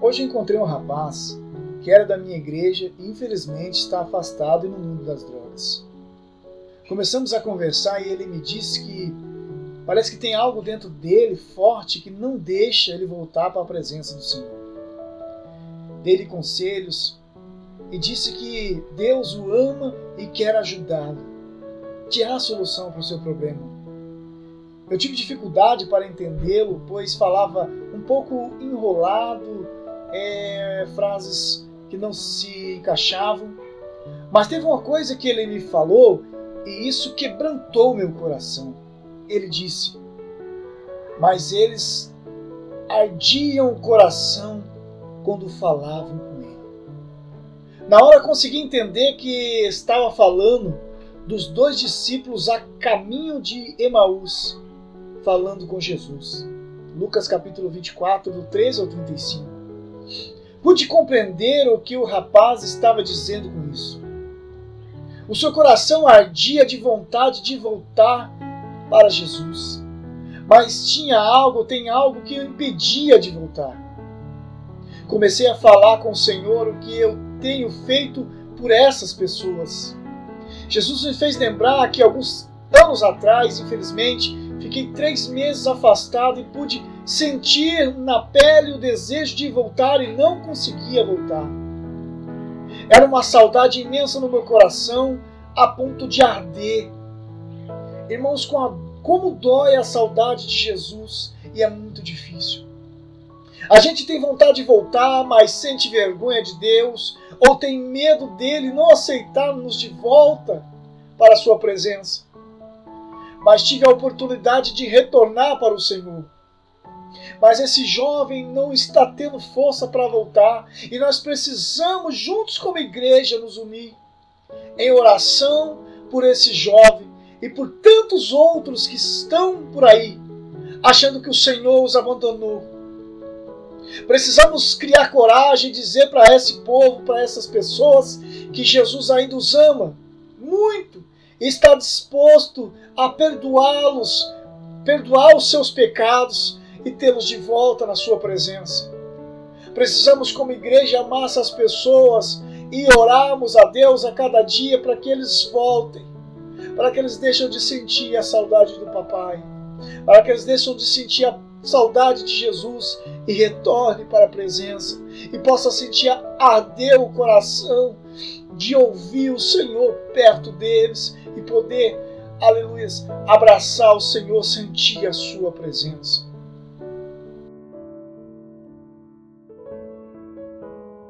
Hoje encontrei um rapaz que era da minha igreja e infelizmente está afastado no mundo das drogas. Começamos a conversar e ele me disse que parece que tem algo dentro dele forte que não deixa ele voltar para a presença do Senhor. Dei-lhe conselhos e disse que Deus o ama e quer ajudá-lo, que há solução para o seu problema. Eu tive dificuldade para entendê-lo, pois falava um pouco enrolado, frases que não se encaixavam. Mas teve uma coisa que ele me falou e isso quebrantou meu coração. Ele disse: Mas eles ardiam o coração quando falavam com ele. Na hora consegui entender que estava falando dos dois discípulos a caminho de Emaús, falando com Jesus. Lucas capítulo 24, do 13 ao 35. Pude compreender o que o rapaz estava dizendo com isso. O seu coração ardia de vontade de voltar para Jesus. Mas tinha algo, tem algo que o impedia de voltar. Comecei a falar com o Senhor o que eu tenho feito por essas pessoas. Jesus me fez lembrar que alguns anos atrás, infelizmente, fiquei três meses afastado e pude sentir na pele o desejo de voltar e não conseguia voltar. Era uma saudade imensa no meu coração, a ponto de arder. Irmãos, como dói a saudade de Jesus e é muito difícil. A gente tem vontade de voltar, mas sente vergonha de Deus ou tem medo dele não aceitar-nos de volta para a sua presença. Mas tive a oportunidade de retornar para o Senhor mas esse jovem não está tendo força para voltar e nós precisamos, juntos como igreja, nos unir em oração por esse jovem e por tantos outros que estão por aí, achando que o Senhor os abandonou. Precisamos criar coragem e dizer para esse povo, para essas pessoas, que Jesus ainda os ama muito e está disposto a perdoá-los, perdoar os seus pecados, e tê-los de volta na Sua presença. Precisamos, como igreja, amar essas pessoas e orarmos a Deus a cada dia para que eles voltem, para que eles deixem de sentir a saudade do papai, para que eles deixem de sentir a saudade de Jesus e retorne para a presença e possa sentir arder o coração de ouvir o Senhor perto deles e poder, aleluia, abraçar o Senhor, sentir a sua presença.